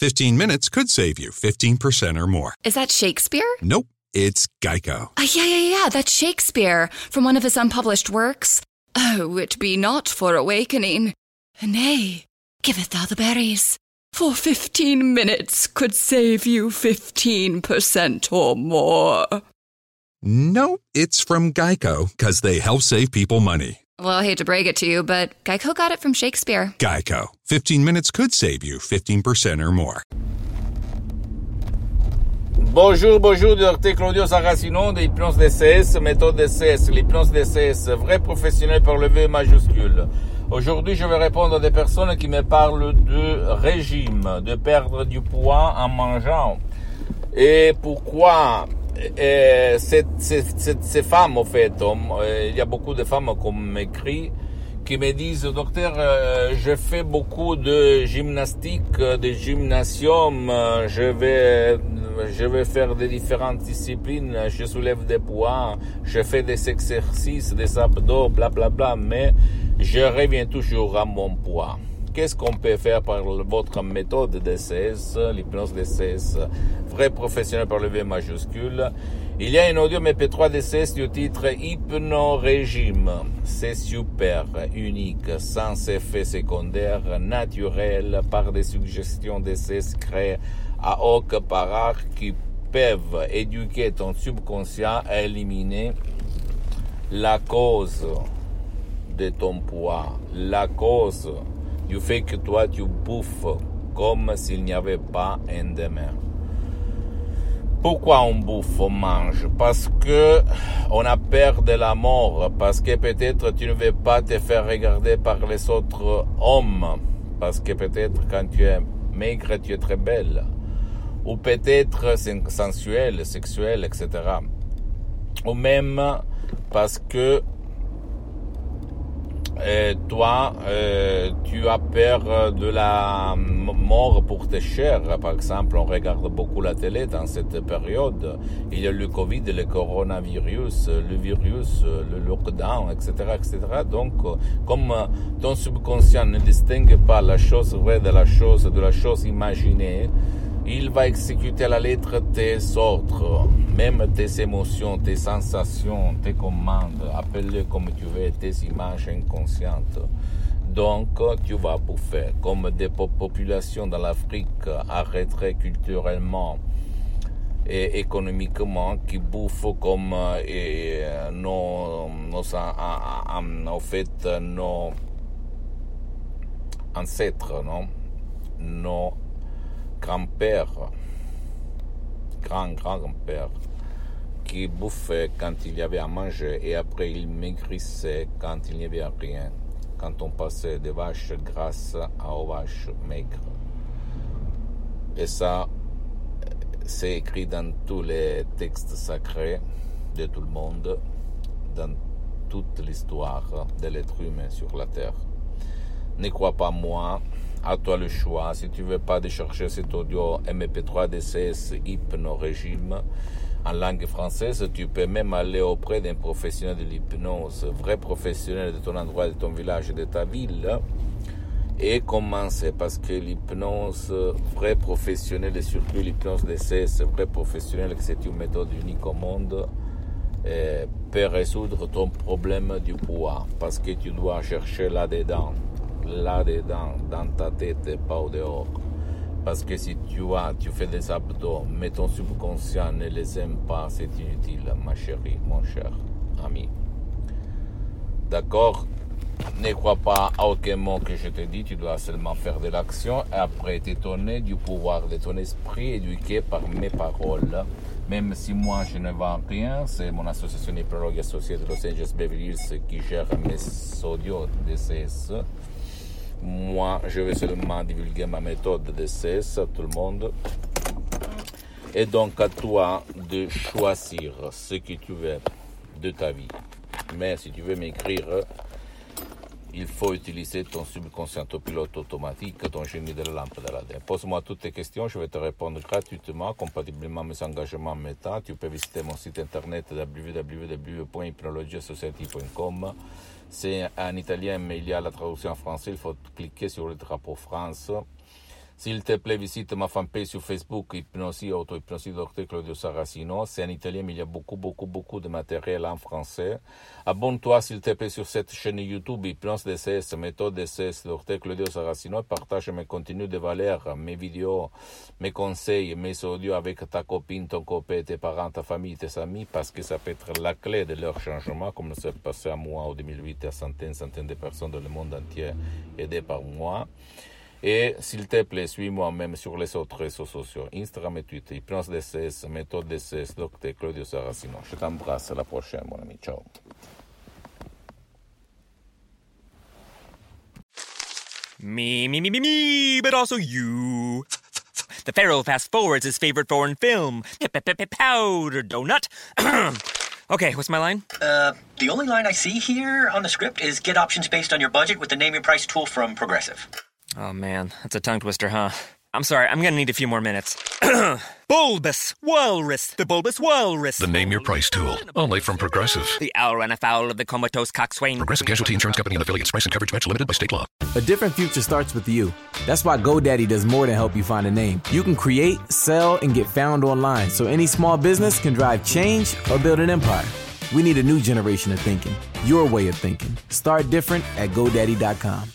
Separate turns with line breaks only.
15 minutes could save you 15% or more.
Is that Shakespeare?
Nope, it's Geico.
Ah, yeah, yeah, yeah, that's Shakespeare from one of his unpublished works. Oh, it be not for awakening. Nay, giveth thou the berries. For 15 minutes could save you 15% or more.
Nope, it's from Geico because they help save people money.
Well, I hate to break it to you, but Geico got it from Shakespeare.
Geico. 15 minutes could save you 15% or more.
Bonjour, bonjour, docteur Claudio Saracino de l'hypnose DCS, méthode DCS, l'hypnose DCS, vrai professionnel par le V majuscule. Aujourd'hui, je vais répondre à des personnes qui me parlent de régime, de perdre du poids en mangeant. Et pourquoi? Et ces femmes, en fait, euh, il y a beaucoup de femmes qui m'écrit qui me disent, docteur, euh, je fais beaucoup de gymnastique, de gymnasium, je vais, je vais faire des différentes disciplines, je soulève des poids, je fais des exercices, des abdos, bla bla bla, mais je reviens toujours à mon poids. Qu'est-ce qu'on peut faire par votre méthode DCS, l'hypnose DCS, vrai professionnel par le V majuscule Il y a un audio MP3 DCS du titre Hypno-régime. C'est super, unique, sans effet secondaire, naturel, par des suggestions DCS créées à haute par qui peuvent éduquer ton subconscient à éliminer la cause de ton poids, la cause du fait que toi tu bouffes comme s'il n'y avait pas un demain. Pourquoi on bouffe, on mange? Parce que on a peur de la mort, parce que peut-être tu ne veux pas te faire regarder par les autres hommes, parce que peut-être quand tu es maigre, tu es très belle, ou peut-être sensuel, sexuel, etc. Ou même parce que toi, euh, tu as peur de la mort pour tes chers. Par exemple, on regarde beaucoup la télé dans cette période. Il y a le Covid, le coronavirus, le virus, le lockdown, etc., etc. Donc, comme ton subconscient ne distingue pas la chose vraie de la chose, de la chose imaginée, il va exécuter à la lettre tes ordres, même tes émotions, tes sensations, tes commandes, appelle-le comme tu veux, tes images inconscientes. Donc, tu vas bouffer, comme des populations dans l'Afrique arrêteraient culturellement et économiquement, qui bouffent comme et, nos, nos, fait, nos ancêtres, non? Nos grand-père, grand-grand-père, qui bouffait quand il y avait à manger et après il maigrissait quand il n'y avait rien, quand on passait des vaches grasses à vaches maigres. Et ça, c'est écrit dans tous les textes sacrés de tout le monde, dans toute l'histoire de l'être humain sur la terre. Ne crois pas moi, à toi le choix. Si tu veux pas décharger cet audio MP3 DCS Hypno Régime en langue française, tu peux même aller auprès d'un professionnel de l'hypnose, vrai professionnel de ton endroit, de ton village, de ta ville, et commencer parce que l'hypnose, vrai professionnel et surtout l'hypnose DCS, vrai professionnel, c'est une méthode unique au monde, eh, peut résoudre ton problème du poids parce que tu dois chercher là-dedans là-dedans, dans ta tête et pas au dehors. Parce que si tu as, tu fais des abdos, mais ton subconscient ne les aime pas, c'est inutile, ma chérie, mon cher ami. D'accord? Ne crois pas à aucun mot que je te dis, tu dois seulement faire de l'action et après t'étonner du pouvoir de ton esprit éduqué par mes paroles. Même si moi je ne vends rien, c'est mon association hypnologue associée de Los Angeles Beverly Hills qui gère mes audios DCS. Moi, je vais seulement divulguer ma méthode de cesse à tout le monde. Et donc à toi de choisir ce que tu veux de ta vie. Mais si tu veux m'écrire, il faut utiliser ton subconscient pilote automatique, ton génie de la lampe de la Pose-moi toutes tes questions, je vais te répondre gratuitement, compatiblement à mes engagements méta. Tu peux visiter mon site internet www.hypnologiasociety.com c'est en italien, mais il y a la traduction en français. Il faut cliquer sur le drapeau France. S'il te plaît, visite ma fanpage sur Facebook, Hypnosie, Auto-Hypnosie, Dr. Claudio Saracino. C'est en italien, mais il y a beaucoup, beaucoup, beaucoup de matériel en français. Abonne-toi, s'il te plaît, sur cette chaîne YouTube, Hypnose DCS, méthode DCS, Dr. Claudio Saracino. Partage mes contenus de valeur, mes vidéos, mes conseils, mes audios avec ta copine, ton copain, tes parents, ta famille, tes amis, parce que ça peut être la clé de leur changement, comme c'est passé à moi en 2008 à centaines, centaines de personnes dans le monde entier aidées par moi. Et s'il te plaît, suis-moi même sur les autres réseaux sociaux, Instagram et Twitter, Hypnose DCS, méthode DCS, Dr. Claudio Saracino. Je t'embrasse, à la prochaine, mon ami. Ciao.
Me, me, me, me, me, but also you. The Pharaoh fast forwards his favorite foreign film, Powder Donut. okay, what's my line?
Uh, the only line I see here on the script is get options based on your budget with the name your price tool from Progressive.
Oh man, that's a tongue twister, huh? I'm sorry, I'm gonna need a few more minutes. bulbous Walrus, the Bulbous Walrus.
The Name Your Price tool, only from Progressive.
The owl ran afoul of the comatose coxswain.
Progressive Casualty Insurance Company and affiliates. Price and coverage match limited by state law.
A different future starts with you. That's why GoDaddy does more than help you find a name. You can create, sell, and get found online, so any small business can drive change or build an empire. We need a new generation of thinking. Your way of thinking. Start different at GoDaddy.com.